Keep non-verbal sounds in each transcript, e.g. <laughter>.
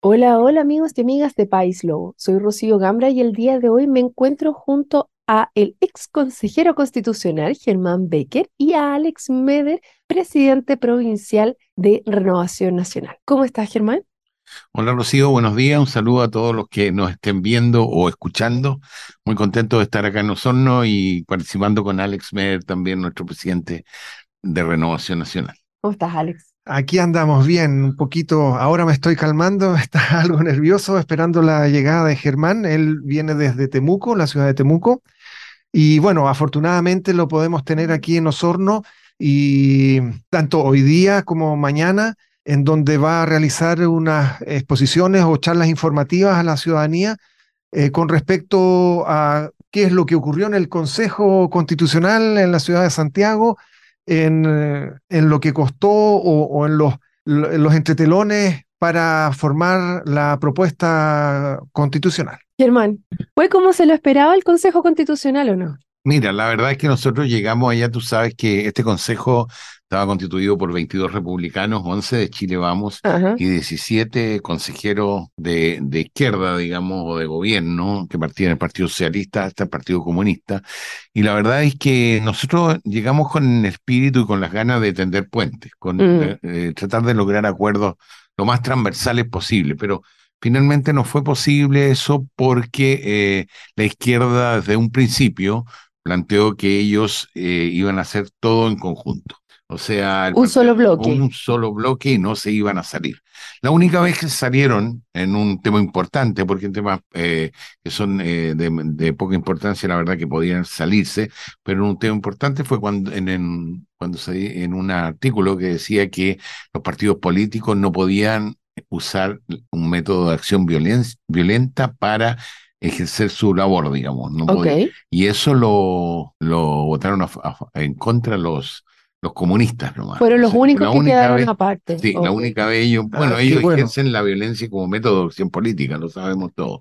Hola, hola amigos y amigas de País Lobo. Soy Rocío Gambra y el día de hoy me encuentro junto a el ex consejero constitucional Germán Becker y a Alex Meder, presidente provincial de Renovación Nacional. ¿Cómo estás, Germán? Hola Rocío, buenos días. Un saludo a todos los que nos estén viendo o escuchando. Muy contento de estar acá en Osorno y participando con Alex Meder, también nuestro presidente de Renovación Nacional. ¿Cómo estás, Alex? Aquí andamos bien, un poquito, ahora me estoy calmando, <laughs> está algo nervioso esperando la llegada de Germán. Él viene desde Temuco, la ciudad de Temuco. Y bueno, afortunadamente lo podemos tener aquí en Osorno y tanto hoy día como mañana, en donde va a realizar unas exposiciones o charlas informativas a la ciudadanía eh, con respecto a qué es lo que ocurrió en el Consejo Constitucional en la ciudad de Santiago, en, eh, en lo que costó o, en los, los entretelones para formar la propuesta constitucional. Germán, ¿fue como se lo esperaba el Consejo Constitucional o no? Mira, la verdad es que nosotros llegamos allá, tú sabes que este consejo estaba constituido por 22 republicanos, 11 de Chile Vamos y 17 consejeros de, de, izquierda, digamos, o de gobierno, que partían del Partido Socialista hasta el Partido Comunista. Y la verdad es que nosotros llegamos con el espíritu y con las ganas de tender puentes, con mm. eh, tratar de lograr acuerdos lo más transversales posible, pero finalmente no fue posible eso porque eh, la izquierda desde un principio planteó que ellos eh, iban a hacer todo en conjunto. O sea, un solo bloque. Un solo bloque y no se iban a salir. La única vez que salieron en un tema importante, porque en temas eh, que son eh, de, poca importancia, la verdad que podían salirse, pero en un tema importante fue cuando en, en, cuando se, en un artículo que decía que los partidos políticos no podían usar un método de acción violenta para ejercer su labor, digamos. No Y eso lo, lo votaron en contra los, los comunistas nomás. Fueron los únicos que quedaron aparte. Sí, la única vez ellos, ah, bueno, ellos ejercen la violencia como método de acción política, lo sabemos todos.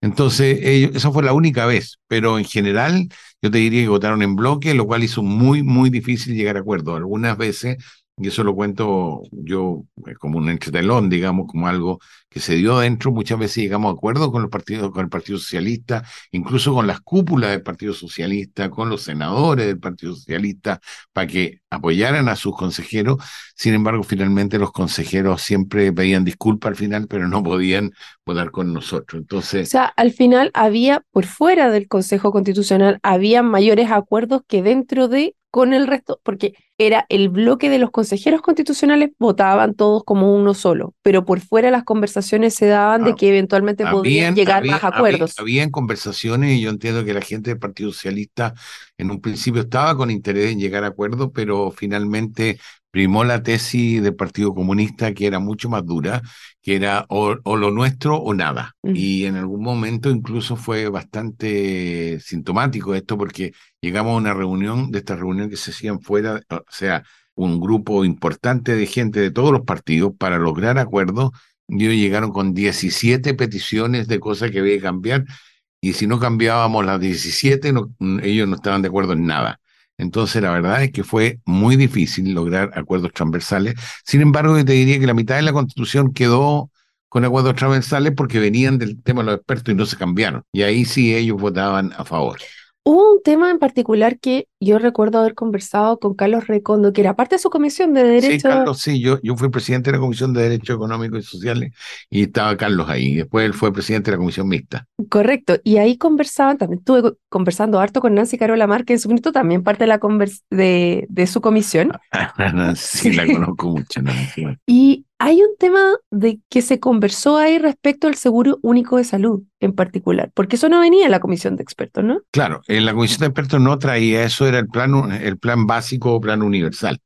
Entonces, ellos, eso fue la única vez, pero en general yo te diría que votaron en bloque, lo cual hizo muy, muy difícil llegar a acuerdo. Algunas veces y eso lo cuento yo eh, como un entretelón, digamos, como algo que se dio dentro. Muchas veces llegamos a acuerdos con los partidos, con el Partido Socialista, incluso con las cúpulas del Partido Socialista, con los senadores del Partido Socialista, para que apoyaran a sus consejeros. Sin embargo, finalmente los consejeros siempre pedían disculpas al final, pero no podían votar con nosotros. Entonces. O sea, al final había, por fuera del Consejo Constitucional, había mayores acuerdos que dentro de con el resto, porque era el bloque de los consejeros constitucionales, votaban todos como uno solo, pero por fuera las conversaciones se daban de ah, que eventualmente podían llegar a acuerdos. Había, conversaciones y yo entiendo que la gente del Partido Socialista en un principio estaba con interés en llegar a acuerdos, pero finalmente primó la tesis del Partido Comunista que era mucho más dura, que era o, lo nuestro o nada. Y en algún momento incluso fue bastante sintomático esto porque llegamos a una reunión, de esta reunión que se hacían fuera, o sea, un grupo importante de gente de todos los partidos para lograr acuerdos. Y ellos llegaron con 17 peticiones de cosas que había que cambiar. Y si no cambiábamos las 17, ellos no estaban de acuerdo en nada. Entonces, la verdad es que fue muy difícil lograr acuerdos transversales. Sin embargo, yo te diría que la mitad de la Constitución quedó con acuerdos transversales porque venían del tema de los expertos y no se cambiaron. Y ahí sí ellos votaban a favor. Hubo un tema en particular que yo recuerdo haber conversado con Carlos Recondo, que era parte de su comisión de derechos. Sí, Carlos, sí, yo, yo fui presidente de la Comisión de Derechos Económicos y Sociales y estaba Carlos ahí. Después él fue presidente de la Comisión Mixta. Correcto, y ahí conversaban, también estuve conversando harto con Nancy Carola Márquez, en su minuto también parte de, la de, de su comisión. <laughs> sí, la conozco mucho. Nancy. Y hay un tema de que se conversó ahí respecto al seguro único de salud en particular, porque eso no venía en la comisión de expertos, ¿no? Claro, en la comisión de expertos no traía eso, era el plan, el plan básico o plan universal.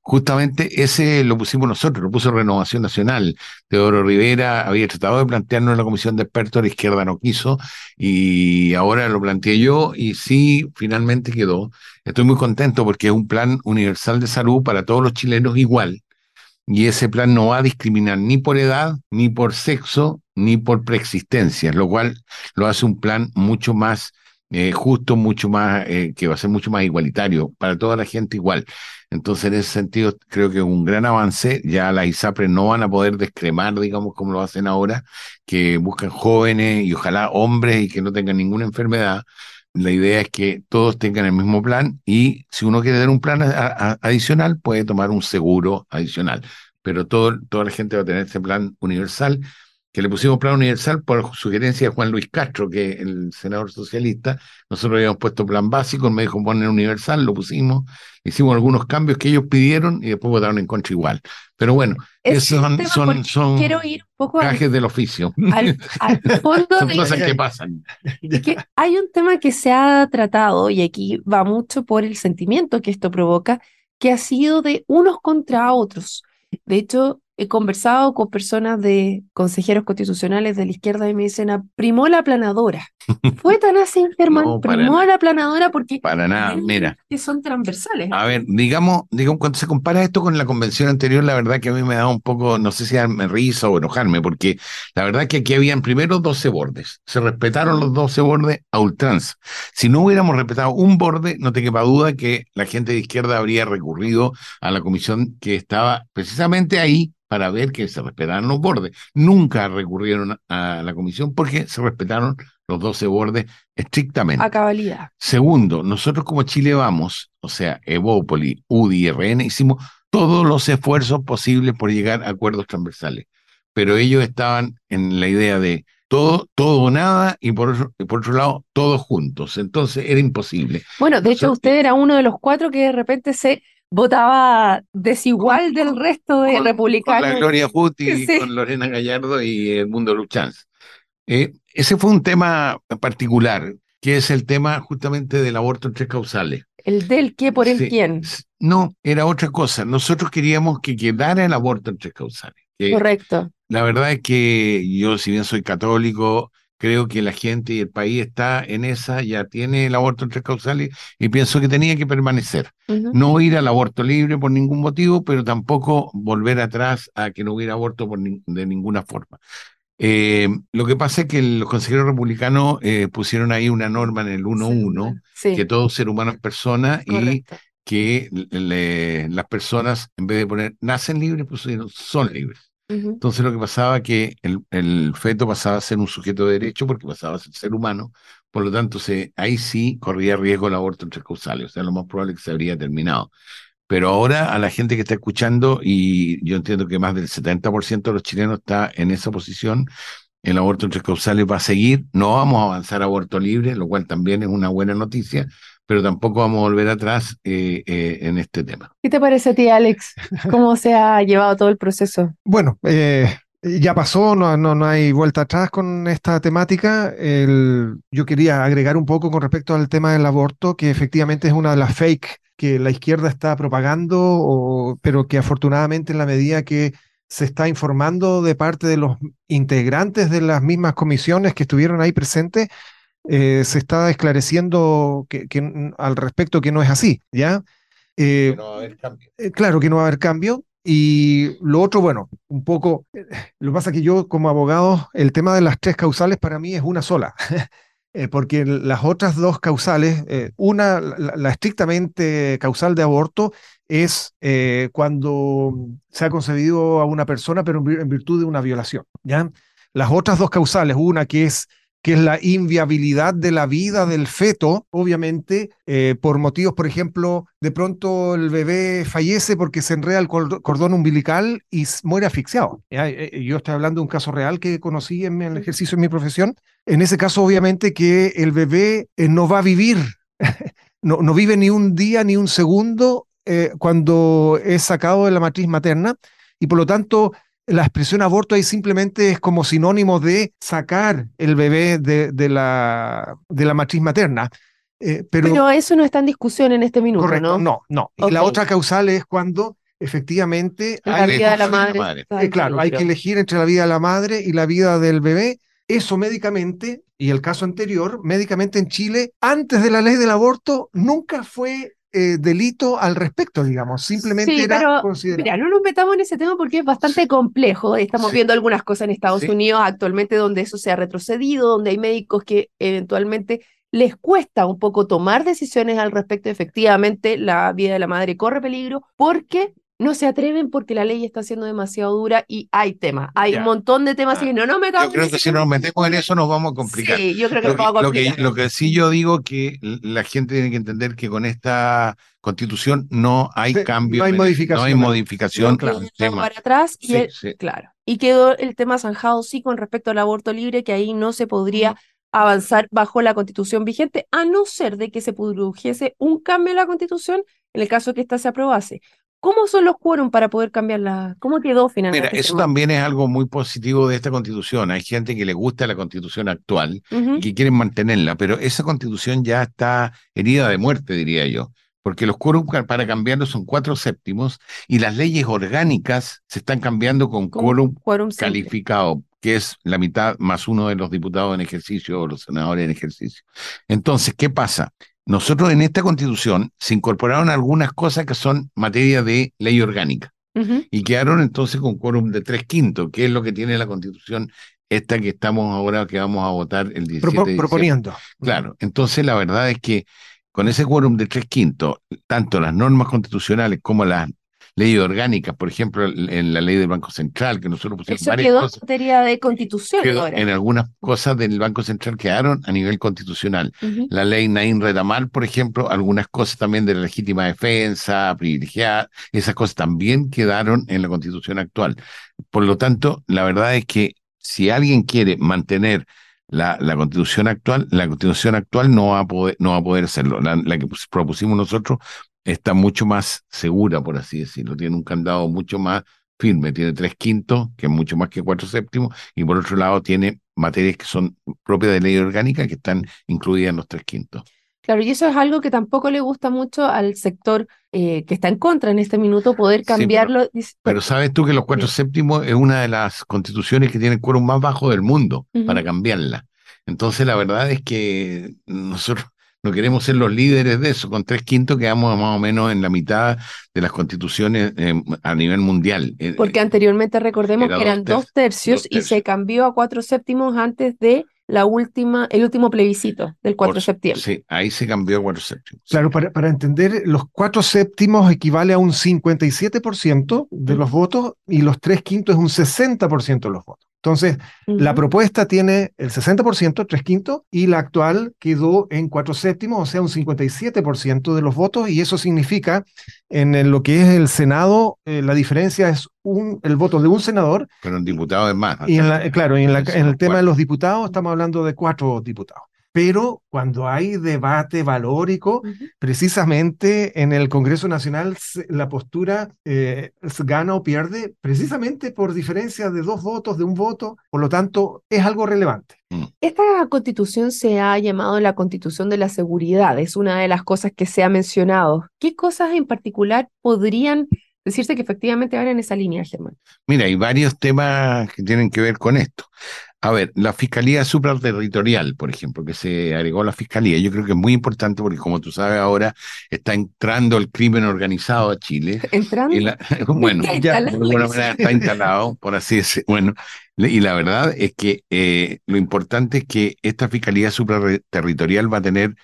Justamente ese lo pusimos nosotros, lo puso Renovación Nacional. Teodoro Rivera había tratado de plantearnos en la comisión de expertos, la izquierda no quiso, y ahora lo planteé yo, y sí, finalmente quedó. Estoy muy contento porque es un plan universal de salud para todos los chilenos igual y ese plan no va a discriminar ni por edad, ni por sexo, ni por preexistencia, lo cual lo hace un plan mucho más eh, justo, mucho más, eh, que va a ser mucho más igualitario, para toda la gente igual. Entonces, en ese sentido, creo que es un gran avance. Ya las ISAPRES no van a poder descremar, digamos, como lo hacen ahora, que buscan jóvenes y ojalá hombres y que no tengan ninguna enfermedad. La idea es que todos tengan el mismo plan y si uno quiere dar un plan adicional, puede tomar un seguro adicional. Pero todo, toda la gente va a tener este plan universal que le pusimos plan universal por sugerencia de Juan Luis Castro, que es el senador socialista. Nosotros habíamos puesto plan básico, me dijo poner universal, lo pusimos, hicimos algunos cambios que ellos pidieron y después votaron en contra igual. Pero bueno, esos son, son, son quiero ir un poco del oficio. Al, <laughs> fondo son cosas que pasan. que hay un tema que se ha tratado, y aquí va mucho por el sentimiento que esto provoca, que ha sido de unos contra otros. De hecho, he conversado con personas de consejeros constitucionales de la izquierda y me dicen, primó la planadora. Fue tan así, <laughs> Germán, primó la planadora porque... Para nada, mira. Que son transversales. A ver, digamos, digamos, cuando se compara esto con la convención anterior, la verdad que a mí me da un poco, no sé si darme risa o enojarme, porque la verdad que aquí habían primero 12 bordes. Se respetaron los 12 bordes a ultranza. Si no hubiéramos respetado un borde, no te quepa duda que la gente de izquierda habría recurrido a la comisión que estaba precisamente ahí para ver que se respetaran los bordes. Nunca recurrieron a la comisión porque se respetaron los 12 bordes estrictamente. A cabalidad. Segundo, nosotros como Chile Vamos, o sea, Evópoli, UDI RN, hicimos todos los esfuerzos posibles por llegar a acuerdos transversales. Pero ellos estaban en la idea de todo, todo o nada, y por, otro, por otro lado, todos juntos. Entonces era imposible. Bueno, de hecho, usted era uno de los cuatro que de repente se votaba desigual del resto de republicanos. Con la Gloria Juti, <laughs> con Lorena Gallardo y el Mundo Luchanz. Eh, ese fue un tema particular, que es el tema justamente del aborto en tres causales. ¿El del qué por el quién? No, era otra cosa. Nosotros queríamos que quedara el aborto en tres causales. Correcto. La verdad es que yo, si bien soy católico, creo que la gente y el país está en esa, ya tiene el aborto en tres causales y pienso que tenía que permanecer. No ir al aborto libre por ningún motivo, pero tampoco volver atrás a que no hubiera aborto por de ninguna forma. Eh, lo que pasa es que los consejeros republicanos eh, pusieron ahí una norma en el 1.1, que todo ser humano es persona y que las personas, en vez de poner nacen libres, pusieron son libres. Entonces lo que pasaba es que el, feto pasaba a ser un sujeto de derecho porque pasaba a ser ser humano, por lo tanto se, ahí sí corría riesgo el aborto entre causales, o sea, lo más probable es que se habría terminado. Pero ahora a la gente que está escuchando, y yo entiendo que más del 70% de los chilenos está en esa posición, el aborto entre causales va a seguir, no vamos a avanzar a aborto libre, lo cual también es una buena noticia, pero tampoco vamos a volver atrás eh, eh, en este tema. ¿Qué te parece a ti, Alex? <laughs> ¿Cómo se ha llevado todo el proceso? Bueno, eh, ya pasó, no, no, no, hay vuelta atrás con esta temática. yo quería agregar un poco con respecto al tema del aborto, que efectivamente es una de las fake que la izquierda está propagando, pero que afortunadamente en la medida que se está informando de parte de los integrantes de las mismas comisiones que estuvieron ahí presentes, eh, se está esclareciendo que, al respecto que no es así, ¿ya? Eh, no va a haber cambio. Eh, claro que no va a haber cambio. Y lo otro, bueno, un poco, lo que pasa es que yo como abogado, el tema de las tres causales para mí es una sola, <laughs> porque las otras dos causales, una, la, estrictamente causal de aborto, es cuando se ha concebido a una persona, pero en virtud de una violación, ¿ya? Las otras dos causales, una que es que es la inviabilidad de la vida del feto, obviamente, eh, por motivos, por ejemplo, de pronto el bebé fallece porque se enreda el cordón umbilical y muere asfixiado. Eh, eh, yo estoy hablando de un caso real que conocí en el ejercicio de mi profesión. En ese caso, obviamente, que el bebé no va a vivir, <laughs> no, no, vive ni un día ni un segundo cuando es sacado de la matriz materna y por lo tanto la expresión aborto ahí simplemente es como sinónimo de sacar el bebé de, la, de la matriz materna. Eh, pero, eso no está en discusión en este minuto, ¿no? No, no. Y la otra causal es cuando efectivamente la vida de la madre. Eh, claro, hay que elegir entre la vida de la madre y la vida del bebé. Eso médicamente, y el caso anterior, médicamente en Chile, antes de la ley del aborto, nunca fue eh, delito al respecto, digamos. Simplemente sí, era pero, Mira, no nos metamos en ese tema porque es bastante complejo. Estamos viendo algunas cosas en Estados Unidos actualmente donde eso se ha retrocedido, donde hay médicos que eventualmente les cuesta un poco tomar decisiones al respecto. Efectivamente, la vida de la madre corre peligro porque no se atreven porque la ley está siendo demasiado dura y hay temas. Hay un montón de temas y no, no me Yo creo que si nos metemos en eso nos vamos a complicar. Sí, yo creo que lo, nos vamos a complicar. Lo que, lo que sí yo digo que la gente tiene que entender que con esta constitución no hay Sí, cambio. no hay modificación. No hay modificación. Todo tema. para atrás y Sí, el- sí. claro. Y quedó el tema zanjado sí con respecto al aborto libre, que ahí no se podría avanzar bajo la constitución vigente, a no ser de que se produjese un cambio en la constitución en el caso que ésta se aprobase. ¿Cómo son los quórum para poder cambiarla? ¿Cómo quedó finalmente? Mira, eso también es algo muy positivo de esta constitución. Hay gente que le gusta la constitución actual y que quieren mantenerla, pero esa constitución ya está herida de muerte, diría yo, porque los quórum para cambiarlo son cuatro séptimos y las leyes orgánicas se están cambiando con Con quórum quórum calificado, que es la mitad más uno de los diputados en ejercicio o los senadores en ejercicio. Entonces, ¿qué pasa? Nosotros en esta constitución se incorporaron algunas cosas que son materia de ley orgánica y quedaron entonces con quórum de tres quintos, que es lo que tiene la constitución esta que estamos ahora, que vamos a votar el 17 Propo- de diciembre. proponiendo. Claro, entonces la verdad es que con ese quórum de tres quintos, tanto las normas constitucionales como las leyes orgánicas, por ejemplo, en la ley del Banco Central, que nosotros pusimos Eso varias quedó en cosas, materia de constitución quedó- ahora. en algunas cosas del Banco Central quedaron a nivel constitucional. Ujú. La ley Naín Retamar, por ejemplo, algunas cosas también de la legítima defensa, privilegiada, esas cosas también quedaron en la constitución actual. Por lo tanto, la verdad es que si alguien quiere mantener la, la constitución actual, la constitución actual no va a poder, no va a poder hacerlo. La, la que pus- propusimos nosotros está mucho más segura, por así decirlo. Tiene un candado mucho más firme, tiene tres quintos, que es mucho más que cuatro séptimos, y por otro lado tiene materias que son propias de ley orgánica que están incluidas en los tres quintos. Claro, y eso es algo que tampoco le gusta mucho al sector eh, que está en contra en este minuto, poder Sí, pero- cambiarlo. Pero sabes tú que los cuatro Sí. séptimos es una de las constituciones que tiene el quórum más bajo del mundo para cambiarla. Entonces la verdad es que nosotros no queremos ser los líderes de eso. Con tres quintos quedamos más o menos en la mitad de las constituciones eh, a nivel mundial. Eh, Porque anteriormente recordemos Era que eran dos dos tercios dos y se cambió a cuatro séptimos antes de la última, el último plebiscito del 4 de septiembre. Sí, ahí se cambió a cuatro séptimos. Claro, para, para entender, los cuatro séptimos equivale a un 57% de los votos y los tres quintos es un 60% de los votos. Entonces, la propuesta tiene el 60%, tres quintos, y la actual quedó en cuatro séptimos, o sea, un 57% de los votos, y eso significa, en el- lo que es el Senado, eh, la diferencia es un, el voto de un senador, Pero en diputados es más. y en la, claro, y en, la- en el tema de los diputados estamos hablando de cuatro diputados. Pero cuando hay debate valórico, precisamente en el Congreso Nacional la postura eh, se gana o pierde precisamente por diferencia de dos votos, de un voto, por lo tanto es algo relevante. Esta constitución se ha llamado la constitución de la seguridad, es una de las cosas que se ha mencionado. ¿Qué cosas en particular podrían decirse que efectivamente van en esa línea, Germán? Mira, hay varios temas que tienen que ver con esto. A ver, la Fiscalía Supraterritorial, por ejemplo, que se agregó a la Fiscalía, yo creo que es muy importante porque, como tú sabes, ahora está entrando el crimen organizado a Chile. Entrando. La- <laughs> bueno, Está ya, de alguna manera está instalado, por así decirlo. Bueno, y la verdad es que eh, lo importante es que esta Fiscalía Supraterritorial va a tener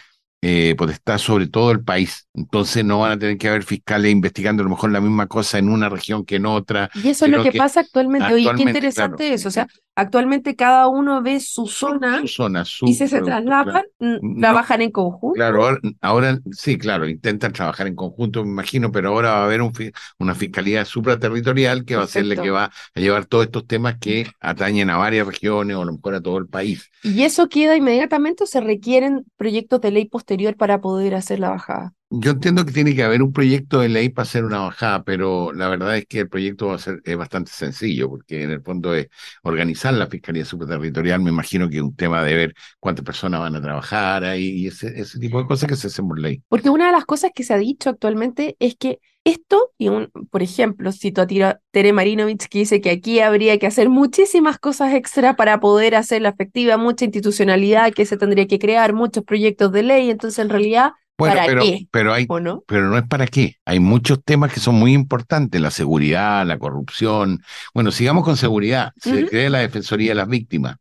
eh, potestad sobre todo el país. Entonces no van a tener que haber fiscales investigando a lo mejor la misma cosa en una región que en otra. Y eso es lo que, que pasa actualmente. Oye, qué interesante claro. eso. O sea, actualmente cada uno ve su zona Su zona, su y si se producto, traslapan, claro. mm, No. trabajan en conjunto. Claro, ahora, ahora sí, claro, intentan trabajar en conjunto, me imagino, pero ahora va a haber un una fiscalía supraterritorial que va a ser la que va a llevar todos estos temas que atañen a varias regiones o a lo mejor a todo el país. ¿Y eso queda inmediatamente o se requieren proyectos de ley posterior para poder hacer la bajada? Yo entiendo que tiene que haber un proyecto de ley para hacer una bajada, pero la verdad es que el proyecto va a ser es bastante sencillo, porque en el fondo es organizar la Fiscalía Superterritorial. Me imagino que es un tema de ver cuántas personas van a trabajar ahí y ese, tipo de cosas que se hacen por ley. Porque una de las cosas que se ha dicho actualmente es que esto, y un, por ejemplo, cito a Tira- Tere Marinovich que dice que aquí habría que hacer muchísimas cosas extra para poder hacerla efectiva, mucha institucionalidad que se tendría que crear, muchos proyectos de ley, entonces en realidad, Bueno, ¿Para pero, qué? pero hay, ¿o no? pero no es para qué. Hay muchos temas que son muy importantes, la seguridad, la corrupción. Bueno, sigamos con seguridad. Se Ujú. crea la Defensoría de las Víctimas,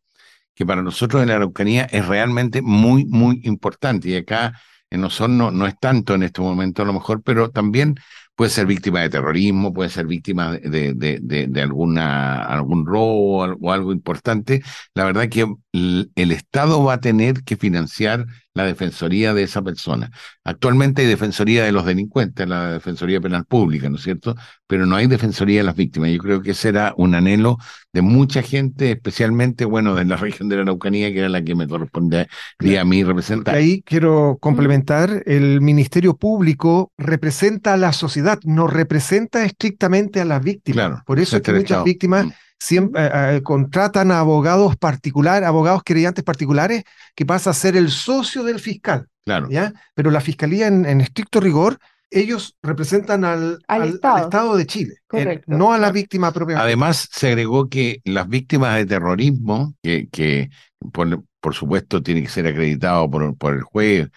que para nosotros en la Araucanía es realmente muy, muy importante. Y acá en Osorno no es tanto en este momento a lo mejor, pero también puede ser víctima de terrorismo, puede ser víctima de, de, de, de alguna, algún robo o algo importante. La verdad que el Estado va a tener que financiar la defensoría de esa persona. Actualmente hay defensoría de los delincuentes, la defensoría penal pública, ¿no es cierto? Pero no hay defensoría de las víctimas. Yo creo que ese era un anhelo de mucha gente, especialmente, bueno, de la <laughs> región de la Araucanía, que era la que me correspondía a mí representar. ahí quiero complementar, el Ministerio Público representa a la sociedad, no representa estrictamente a las víctimas. Claro, Por eso es que muchas víctimas... Siempre, eh, eh, contratan a abogados particulares, abogados creyentes particulares, que pasa a ser el socio del fiscal. Claro. ¿ya? Pero la fiscalía, en, estricto rigor, ellos representan al, al, estado. de Chile, no a la víctima propia. Además, se agregó que las víctimas de terrorismo, que, que por, por supuesto tiene que ser acreditado por, por el juez,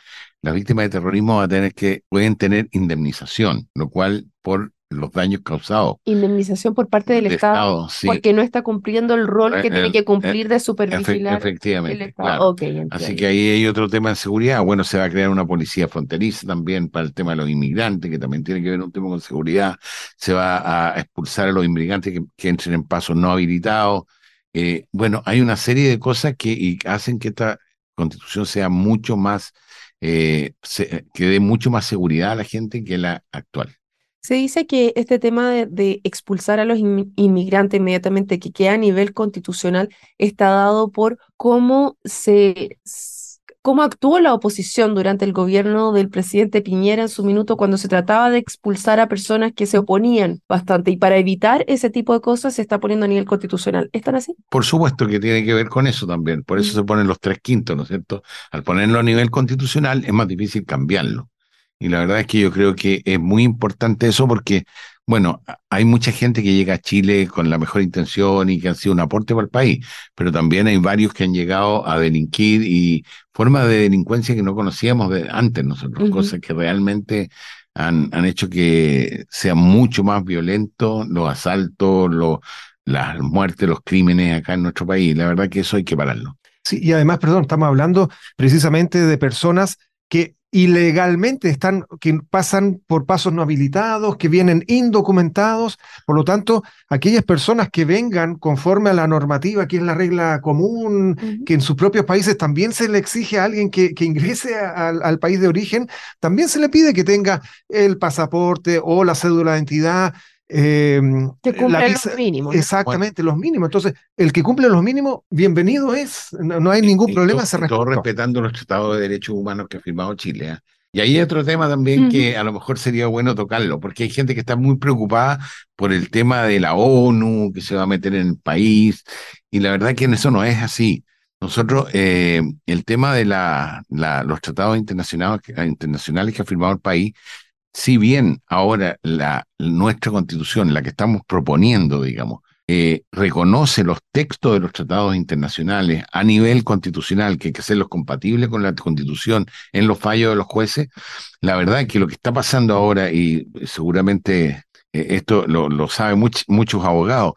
las víctimas de terrorismo van a tener que, pueden tener indemnización, lo cual por los daños causados. Indemnización por parte del, Estado, porque no está cumpliendo el rol que tiene que cumplir de supervigilar efectivamente, el Estado. Así que ahí hay otro tema de seguridad. Bueno, se va a crear una policía fronteriza también para el tema de los inmigrantes, que también tiene que ver un tema con seguridad. Se va a expulsar a los inmigrantes que, entren en pasos no habilitados. Eh, bueno, hay una serie de cosas que hacen que esta constitución sea mucho más, eh, que dé mucho más seguridad a la gente que la actual. Se dice que este tema de, expulsar a los inmigrantes inmediatamente, que queda a nivel constitucional, está dado por cómo se cómo actuó la oposición durante el gobierno del presidente Piñera en su minuto cuando se trataba de expulsar a personas que se oponían bastante. Y para evitar ese tipo de cosas se está poniendo a nivel constitucional. ¿Están así? Por supuesto que tiene que ver con eso también. Por eso mm. se ponen los tres quintos, ¿no es cierto? Al ponerlo a nivel constitucional es más difícil cambiarlo. Y la verdad es que yo creo que es muy importante eso porque, bueno, hay mucha gente que llega a Chile con la mejor intención y que han sido un aporte para el país, pero también hay varios que han llegado a delinquir y formas de delincuencia que no conocíamos de antes nosotros, cosas que realmente han, han hecho que sea mucho más violento los asaltos, los, las muertes, los crímenes acá en nuestro país. La verdad que eso hay que pararlo. Sí, y además, perdón, estamos hablando precisamente de personas que ilegalmente están, que pasan por pasos no habilitados, que vienen indocumentados. Por lo tanto, aquellas personas que vengan conforme a la normativa, que es la regla común, que en sus propios países también se le exige a alguien que, que ingrese al país de origen, también se le pide que tenga el pasaporte o la cédula de identidad, eh, que cumple los mínimos. Exactamente, los mínimos. Entonces, el que cumple los mínimos, bienvenido es. No, hay ningún problema. se todo respetando los tratados de derechos humanos que ha firmado Chile. ¿eh? Y ahí hay otro tema también que a lo mejor sería bueno tocarlo, porque hay gente que está muy preocupada por el tema de la ONU, que se va a meter en el país, y la verdad que eso no es así. Nosotros, eh, el tema de la, los tratados internacionales, internacionales que ha firmado el país, si bien ahora la, nuestra constitución, la que estamos proponiendo, digamos, eh, reconoce los textos de los tratados internacionales a nivel constitucional, que hay que hacerlos compatibles con la constitución en los fallos de los jueces, la verdad es que lo que está pasando ahora, y seguramente eh, esto lo, saben muchos abogados,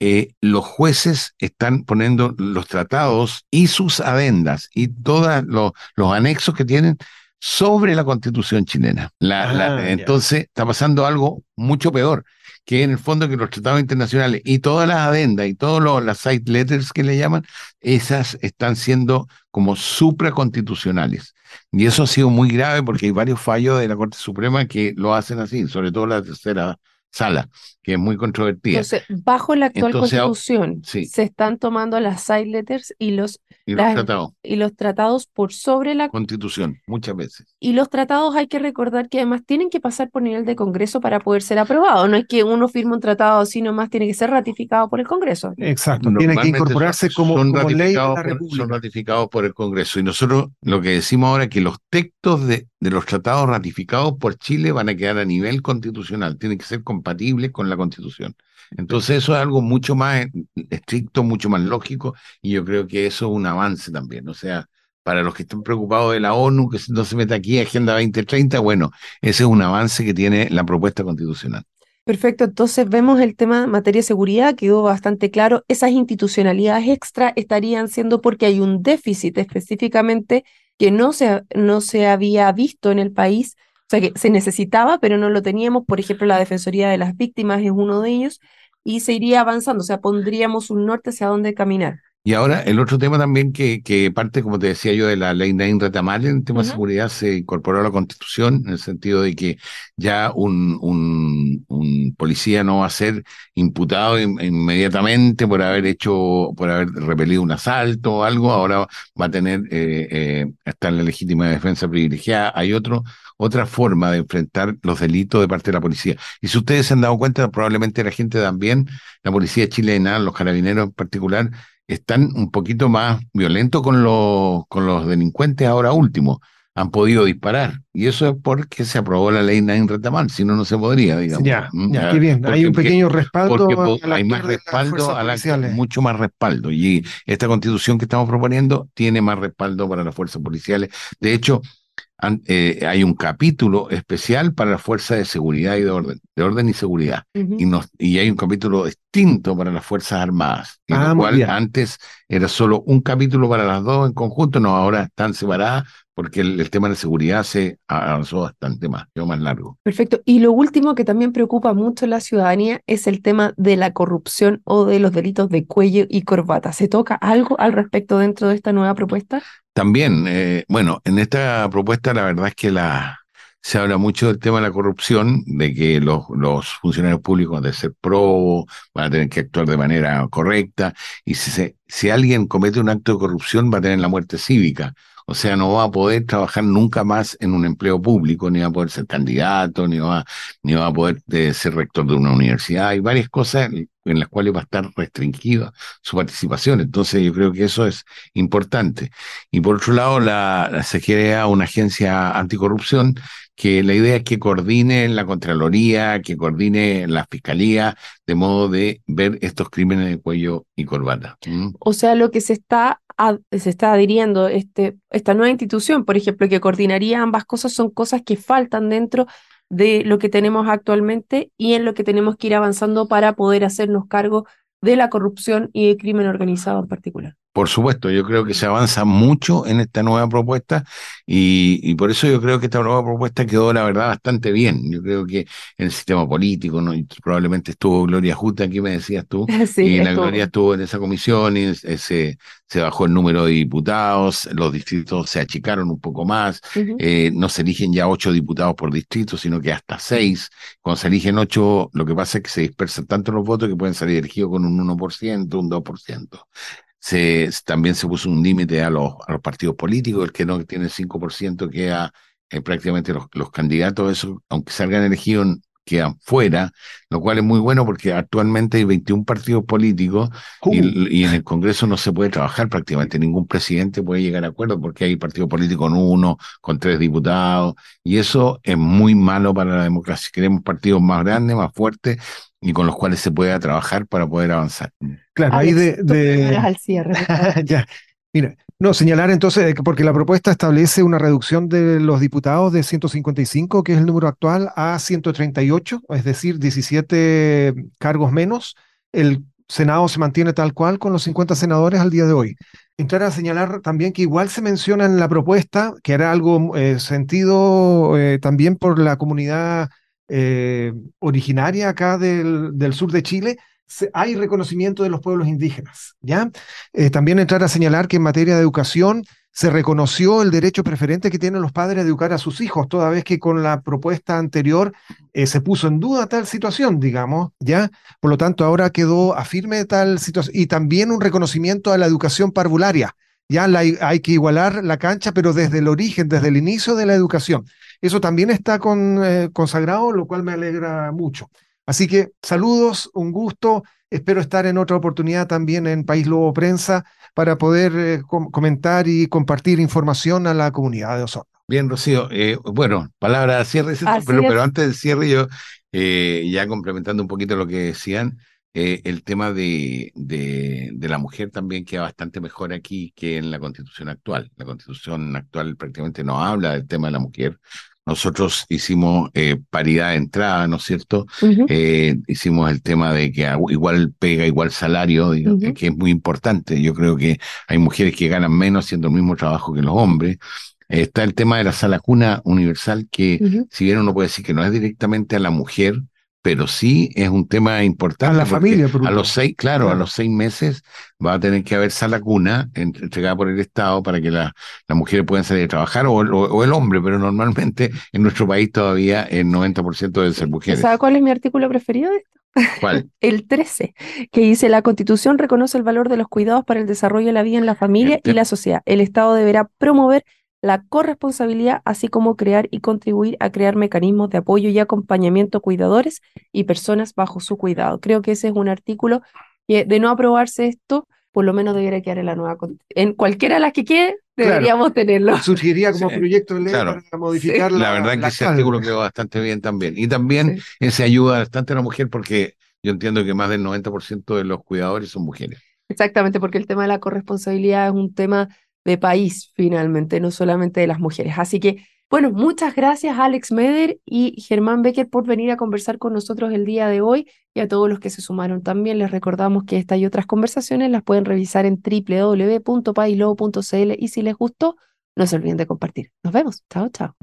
eh, los jueces están poniendo los tratados y sus adendas y todos los anexos que tienen sobre la constitución chilena. Ah, entonces está pasando algo mucho peor, que en el fondo que los tratados internacionales y todas las adendas y todas las side letters que le llaman, esas están siendo como supraconstitucionales. Y eso ha sido muy grave porque hay varios fallos de la Corte Suprema que lo hacen así, sobre todo la tercera sala, que es muy controvertida. Entonces, bajo la actual constitución, se están tomando las side letters y los, y los, tratados. y los tratados por sobre la constitución, muchas veces. Y los tratados hay que recordar que además tienen que pasar por nivel de Congreso para poder ser aprobados. No es que uno firme un tratado así nomás, tiene que ser ratificado por el Congreso. Exacto, tiene que incorporarse como, ley de la República. Son ratificados por el Congreso. Y nosotros lo que decimos ahora es que los textos de, de los tratados ratificados por Chile van a quedar a nivel constitucional, tienen que ser compatibles con la Constitución. Entonces eso es algo mucho más estricto, mucho más lógico, y yo creo que eso es un avance también. O sea, para los que están preocupados de la ONU, que no se meta aquí Agenda 2030, bueno, ese es un avance que tiene la propuesta constitucional. Perfecto, entonces vemos el tema materia de seguridad, quedó bastante claro. Esas institucionalidades extra estarían siendo porque hay un déficit específicamente que no se, no se había visto en el país, sea que se necesitaba, pero no lo teníamos. Por ejemplo, la Defensoría de las Víctimas es uno de ellos, y se iría avanzando, o sea, pondríamos un norte hacia dónde caminar. Y ahora el otro tema también que, que parte, como te decía yo, de la ley Nain Retamal en el tema de seguridad se incorporó a la Constitución en el sentido de que ya un, un, un policía no va a ser imputado inmediatamente por haber hecho, por haber repelido un asalto o algo, ahora va a tener, eh, eh, está en la legítima defensa privilegiada. Hay otro, otra forma de enfrentar los delitos de parte de la policía. Y si ustedes se han dado cuenta, probablemente la gente también, la policía chilena, los carabineros en particular, están un poquito más violentos con los, con los delincuentes ahora último. Han podido disparar. Y eso es porque se aprobó la ley Nain Retamal, si no, no se podría, digamos. Ya, mm, ya, qué bien. hay un pequeño respaldo. Porque hay más respaldo, a la, mucho más respaldo. Y esta constitución que estamos proponiendo tiene más respaldo para las fuerzas policiales. De hecho, eh, hay un capítulo especial para la fuerza de seguridad y de orden, de orden y seguridad. y, y hay un capítulo distinto para las Fuerzas Armadas, en ah, cual antes era solo un capítulo para las dos en conjunto, no, ahora están separadas porque el, tema de seguridad se avanzó bastante más, quedó más largo. Perfecto. Y lo último que también preocupa mucho a la ciudadanía es el tema de la corrupción o de los delitos de cuello y corbata. ¿Se toca algo al respecto dentro de esta nueva propuesta? También, eh, bueno, en esta propuesta la verdad es que la, se habla mucho del tema de la corrupción, de que los, funcionarios públicos de ser pro van a tener que actuar de manera correcta, y si, se, si alguien comete un acto de corrupción va a tener la muerte cívica. O sea, no va a poder trabajar nunca más en un empleo público, ni va a poder ser candidato, ni va, ni va a poder eh, ser rector de una universidad. Hay varias cosas en las cuales va a estar restringida su participación. Entonces yo creo que eso es importante. Y por otro lado, la, se crea una agencia anticorrupción que la idea es que coordine la Contraloría, que coordine la Fiscalía, de modo de ver estos crímenes de cuello y corbata. O sea, lo que se está, se está adhiriendo este, esta nueva institución, por ejemplo, que coordinaría ambas cosas, son cosas que faltan dentro de lo que tenemos actualmente y en lo que tenemos que ir avanzando para poder hacernos cargo de la corrupción y el crimen organizado en particular. Por supuesto, yo creo que se avanza mucho en esta nueva propuesta y, por eso yo creo que esta nueva propuesta quedó, la verdad, bastante bien. Yo creo que en el sistema político, ¿no? probablemente estuvo Gloria Justa, aquí me decías tú, <laughs> y la Gloria estuvo en esa comisión y se, se bajó el número de diputados, los distritos se achicaron un poco más, eh, no se eligen ya ocho diputados por distrito, sino que hasta seis. Cuando se eligen ocho, lo que pasa es que se dispersan tanto los votos que pueden salir elegidos con un 1%, un 2% se, también se puso un límite a los, a los partidos políticos, el que no tiene el 5% queda eh, prácticamente los, los candidatos, eso, aunque salgan elegidos, quedan fuera, lo cual es muy bueno porque actualmente hay 21 partidos políticos y, uh. y, en el Congreso no se puede trabajar prácticamente, ningún presidente puede llegar a acuerdo porque hay partido político con uno, con tres diputados, y eso es muy malo para la democracia. Queremos partidos más grandes, más fuertes, y con los cuales se pueda trabajar para poder avanzar. Claro, ahí de... de... al cierre. <laughs> ya, mira, no, señalar entonces, porque la propuesta establece una reducción de los diputados de 155, que es el número actual, a 138, es decir, 17 cargos menos. El Senado se mantiene tal cual con los 50 senadores al día de hoy. Entrar a señalar también que igual se menciona en la propuesta, que era algo eh, sentido eh, también por la comunidad eh, originaria acá del, sur de Chile, hay reconocimiento de los pueblos indígenas. ¿ya? Eh, también entrar a señalar que en materia de educación se reconoció el derecho preferente que tienen los padres de educar a sus hijos, toda vez que con la propuesta anterior eh, se puso en duda tal situación, digamos, ¿ya? Por lo tanto, ahora quedó a firme tal situación y también un reconocimiento a la educación parvularia. Ya hay que igualar la cancha, pero desde el origen, desde el inicio de la educación. Eso también está con, eh, consagrado, lo cual me alegra mucho. Así que saludos, un gusto. Espero estar en otra oportunidad también en País Lobo Prensa para poder eh, comentar y compartir información a la comunidad de Osorno. Bien, Rocío. Eh, bueno, palabra de cierre, pero, pero, antes del cierre yo, ya complementando un poquito lo que decían, el tema de, de, de, la mujer también queda bastante mejor aquí que en la constitución actual. La constitución actual prácticamente no habla del tema de la mujer, nosotros hicimos eh, paridad de entrada, ¿no es cierto? Eh, hicimos el tema de que igual pega, igual salario, digo, que- es muy importante. Yo creo que hay mujeres que ganan menos haciendo el mismo trabajo que los hombres. Está el tema de la sala cuna universal, que si bien uno puede decir que no es directamente a la mujer, pero sí es un tema importante. A la familia, por A los seis, claro, a los seis meses va a tener que haber sala cuna en- entregada por el Estado para que la- las mujeres puedan salir a trabajar o, o- o el hombre, pero normalmente en nuestro país todavía el 90% deben ser mujeres. ¿Sabe cuál es mi artículo preferido de esto? ¿Cuál? <laughs> El 13, que dice, la Constitución reconoce el valor de los cuidados para el desarrollo de la vida en la familia y la sociedad. El Estado deberá promover la corresponsabilidad, así como crear y contribuir a crear mecanismos de apoyo y acompañamiento a cuidadores y personas bajo su cuidado. Creo que ese es un artículo que, de no aprobarse esto, por lo menos debería quedar en la nueva En cualquiera de las que quede, Claro. deberíamos tenerlo. Surgiría como Sí, proyecto de ley claro. para modificar La la, verdad que la ese actual. artículo quedó bastante bien también. Y también Sí. ese ayuda bastante a la mujer porque yo entiendo que más del 90% de los cuidadores son mujeres. Exactamente, porque el tema de la corresponsabilidad es un tema de país, finalmente, no solamente de las mujeres. Así que, bueno, muchas gracias Alex Meder y Germán Becker por venir a conversar con nosotros el día de hoy y a todos los que se sumaron también. Les recordamos que esta y otras conversaciones las pueden revisar en www.pailo.cl y si les gustó, no se olviden de compartir. Nos vemos. Chao, chao.